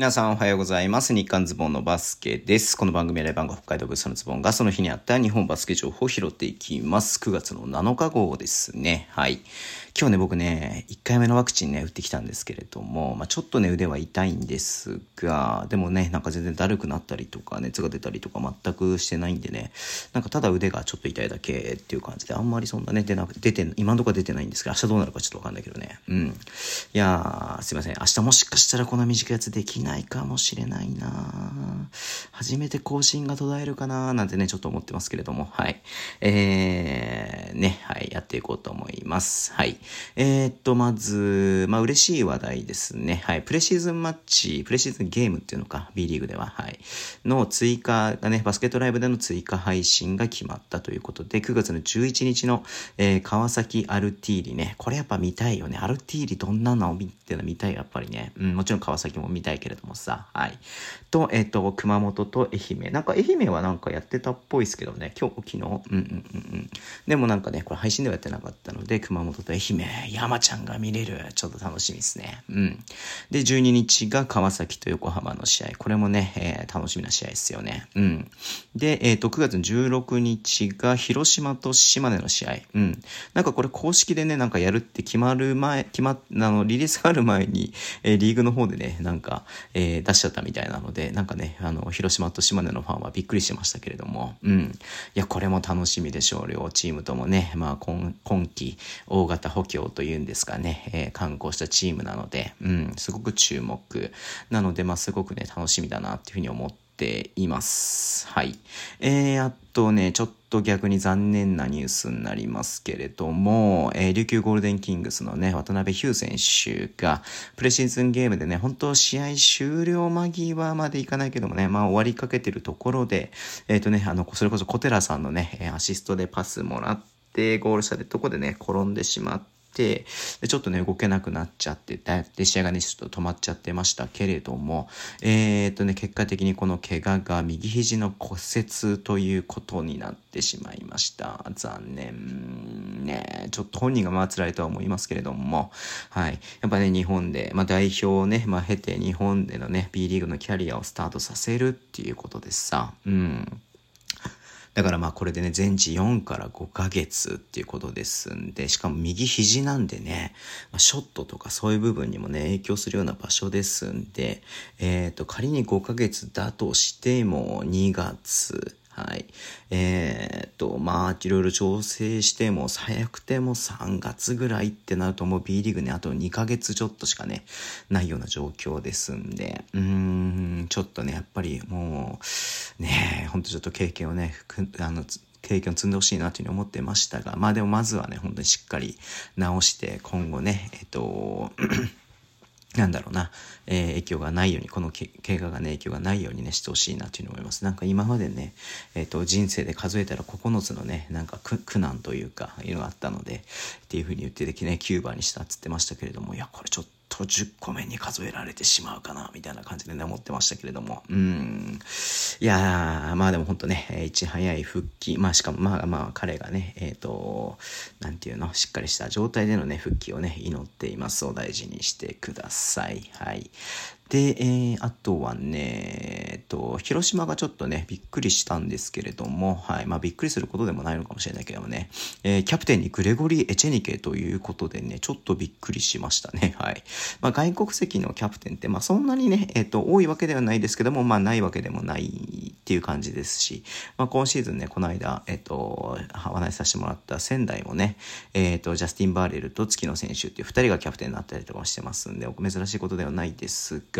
皆さんおはようございます。日刊ズボンのバスケです。この番組はレバンガ北海道ブースのズボンがその日にあった日本バスケ情報を拾っていきます。9月の7日号ですね。はい。今日ね、僕ね、1回目のワクチンね、打ってきたんですけれども、まあ、ちょっとね、腕は痛いんですが、でもね、なんか全然だるくなったりとか、熱が出たりとか全くしてないんでね、なんかただ腕がちょっと痛いだけっていう感じで、あんまりそんなね、出なく出て、今のところ出てないんですが、明日どうなるかちょっとわかんないけどね。うん。いやー、すいません。明日もしかしたらこの短いやつできないかもしれないな初めて更新が途絶えるかななんてね、ちょっと思ってますけれども、はい。えー、ね、はい、やっていこうと思います。はい。えー、っと、まず、まあ、嬉しい話題ですね。はい。プレシーズンマッチ、プレシーズンゲームっていうのか、B リーグでは、はい。の追加がね、バスケットライブでの追加配信が決まったということで、9月の11日の、えー川崎アルティーリね。これやっぱ見たいよね。アルティーリどんなのを見ての見たい、やっぱりね。うん、もちろん川崎も見たいけれどもさ。はい。と、えーっと、熊本と愛媛。なんか愛媛はなんかやってたっぽいですけどね。今日、昨日。うんうんうんうん。でもなんかね、これ配信ではやってなかったので、熊本と愛媛、山ちゃんが見れる。ちょっと楽しみですね。うん。で、12日が川崎と横浜の試合。これもね、えー楽しみな試合ですよね。うん。で、えっ、と、9月16日が広島と島根の試合。うん。なんかこれ公式でね、なんかやるって決まる前、決まっ、あの、リリースがある前に、えーリーグの方でね、なんか、えー出しちゃったみたいなので、なんかね、あの、広島と島根のファンはびっくりしましたけれども、うん。いや、これも楽しみでしょう。両チームともね、まあ、今、今季、大型補強というんですかね、えー観光したチームなので、うん、すごく注目。なので、まあ、すごくね、楽しみだなっていうふうに思っています。はい。えー、あとね、ちょっと逆に残念なニュースになりますけれども、えー琉球ゴールデンキングスのね、渡辺ヒュー選手が、プレシーズンゲームでね、本当試合終了間際までいかないけどもね、まあ終わりかけてるところで、えっ、とね、あの、それこそ小寺さんのね、えアシストでパスもらって、ゴールしたでとこでね、転んでしまって、でちょっとね動けなくなっちゃってだで試合がねちょっと止まっちゃってましたけれどもえーっとね結果的にこの怪我が右肘の骨折ということになってしまいました。残念ね。ちょっと本人がまあ辛いとは思いますけれどもはい。やっぱね日本で、まあ、代表をね、まあ、経て日本でのね B リーグのキャリアをスタートさせるっていうことでさうん。だからまあこれでね、全治4から5ヶ月っていうことですんで、しかも右肘なんでね、まあショットとかそういう部分にもね、影響するような場所ですんで、えっ、と、仮に5ヶ月だとしても2月、はい。えーっと、まあ、いろいろ調整しても、最悪ても3月ぐらいってなると、もう B リーグね、あと2ヶ月ちょっとしかね、ないような状況ですんで、うーん、ちょっとね、やっぱりもう、ね、ほんとちょっと経験をね、あの、経験を積んでほしいなというふうに思ってましたが、まあでもまずはね、本当にしっかり直して、今後ね、えっと、なんだろうな、えー影響がないように、このけ怪我がね、影響がないようにね、してほしいなというふうに思います。なんか今までね、えっ、と、人生で数えたら9つのね、なんか苦苦難というか、いうのがあったので、っていうふうに言っててね、9番にしたっつってましたけれども、いや、これちょっと、10個目に数えられてしまうかな、みたいな感じでね、思ってましたけれども。うん。いやー、まあでも本当ね、いち早い復帰、まあしかもまあまあ彼がね、えっ、と、なんていうの、しっかりした状態でのね、復帰をね、祈っています。お大事にしてください。はい。で、えーあとはね、えっと、広島がちょっとね、びっくりしたんですけれども、はい。まあ、びっくりすることでもないのかもしれないけどもね、えーキャプテンにグレゴリー・エチェニケということでね、ちょっとびっくりしましたね。はい。まあ、外国籍のキャプテンって、まあ、そんなにね、えっと、多いわけではないですけども、まあ、ないわけでもないっていう感じですし、まあ、今シーズンね、この間、えっと、お話しさせてもらった仙台もね、えっと、ジャスティン・バーレルと月野選手っていう二人がキャプテンになったりとかしてますんで、珍しいことではないですが、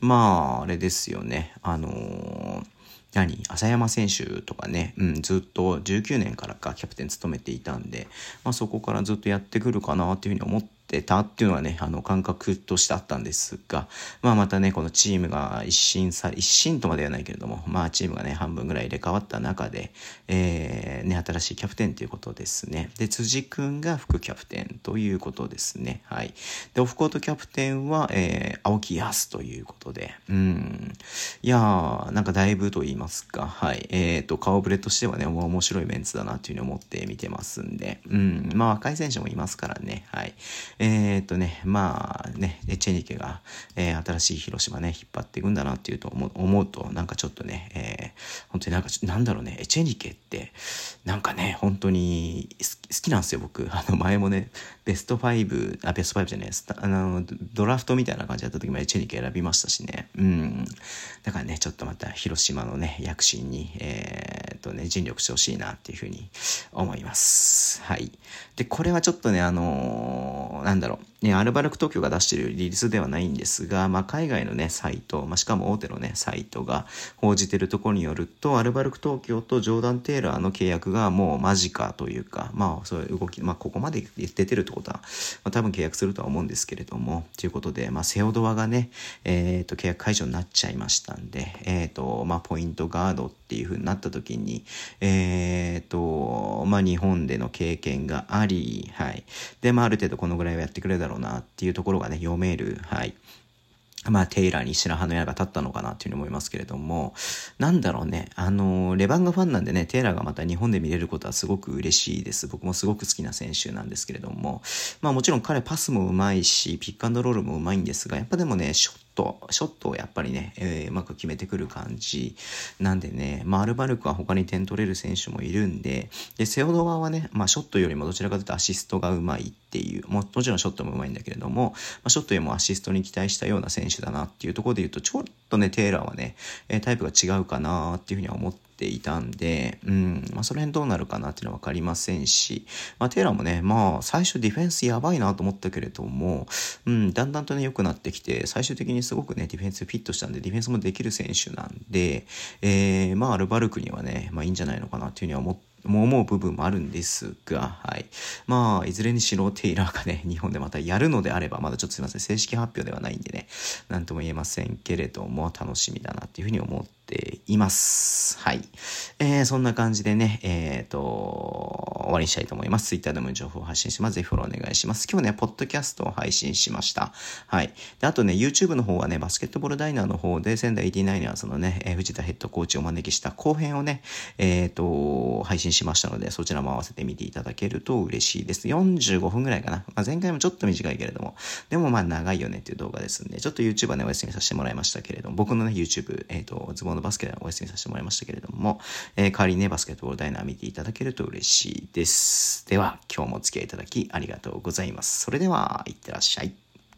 まあ、あれですよね、あのー何？浅山選手とかね、うん、ずっと19年からかキャプテン務めていたんで、まあ、そこからずっとやってくるかなっていうふうに思ってたっていうのはね、あの感覚としてあったんですが、まあ、またね、このチームが一新さ、一新とまではないけれども、まあ、チームがね、半分ぐらい入れ替わった中で、えー、ね、新しいキャプテンということですね。で、辻君が副キャプテンということですね。はい。で、オフコートキャプテンは、えー、青木康ということで、うん。いやー、なんかだいぶと言いますか、はい。えっ、と、顔ぶれとしてはね、面白いメンツだなというふうに思って見てますんで、うん。まあ、若い選手もいますからね、はい。えー、っとね、まあね、エチェニケが、えー、新しい広島ね、引っ張っていくんだなっていうと思う思うと、なんかちょっとね、えー、本当になんか、なんだろうね、エチェニケって、なんかね、本当に好きなんですよ、僕。あの、前もね、ベスト5、あ、ベスト5じゃないです。あの、ドラフトみたいな感じだった時もエチェニケ選びましたしね。うん。だからね、ちょっとまた広島のね、躍進に、えー、とね、尽力してほしいなっていうふうに思います。はい。で、これはちょっとね、あのー、なんだろう、ね、アルバルク東京が出してるリリースではないんですが、まあ、海外のね、サイト、まあ、しかも大手のね、サイトが報じてるところによると、アルバルク東京とジョーダン・テイラーの契約がもう間近というか、まあ、そういう動き、まあ、ここまで出てるってことは、まあ、多分契約するとは思うんですけれども、ということで、まあ、セオドアがね、えっ、ー、と、契約解除になっちゃいましたんで、えっ、ー、と、まあ、ポイントガードっていう風になった時に、えっ、ー、と、まあ、日本での経験があり、はい。で、まあ、ある程度このぐらいはやってくれるだろうろうなっていうところがね、読める、はい。まあ、テイラーに白羽の矢が立ったのかなっていうふうに思いますけれども、なんだろうね、あの、レバンガファンなんでね、テイラーがまた日本で見れることはすごく嬉しいです。僕もすごく好きな選手なんですけれども、まあもちろん彼パスもうまいし、ピックアンドロールもうまいんですが、やっぱでもね、ショット、ショットをやっぱりね、えー、うまく決めてくる感じ。なんでね、まあ、アルバルクは他に点取れる選手もいるんで、で、セオドアはね、まあ、ショットよりもどちらかというとアシストがうまいっていう、もちろんショットもうまいんだけれども、まあ、ショットよりもアシストに期待したような選手だなっていうところで言うと、ちょっとね、テイラーはね、えタイプが違うかなっていうふうには思っていたんで、うん、まあ、その辺どうなるかなっていうのは分かりませんし、まあ、テイラーもね、まあ、最初ディフェンスやばいなと思ったけれども、うん、だんだんとね、良くなってきて、最終的にすごくね、ディフェンスフィットしたんで、ディフェンスもできる選手なんで、えー、まあ、アルバルクにはね、まあ、いいんじゃないのかなっていうふうには思って、も思う部分もあるんですが、はい。まあ、いずれにしろテイラーがね、日本でまたやるのであれば、まだちょっとすいません、正式発表ではないんでね、なんとも言えませんけれども、楽しみだなっていうふうに思っています。はい。えー、そんな感じでね、えっ、ー、と、終わりにしたいと思います。Twitter でも情報を発信します。ぜひフォローお願いします。今日ね、ポッドキャストを配信しました。はい。で、あとね、YouTube の方はね、バスケットボールダイナーの方で、仙台 89ers のね、え藤田ヘッドコーチをお招きした後編をね、えっ、ー、と、配信しましたので、そちらも合わせて見ていただけると嬉しいです。45分ぐらいかな。まあ、前回もちょっと短いけれども、でもまあ長いよねっていう動画ですんで、ちょっと YouTube はね、お休みさせてもらいましたけれども、僕のね、YouTube、えっ、ー、と、ズボンのバスケでお休みさせてもらいましたけれども、えー、代わりにね、バスケットボールダイナー見ていただけると嬉しいですです。では、今日もお付き合いいただきありがとうございます。それでは、いってらっしゃい。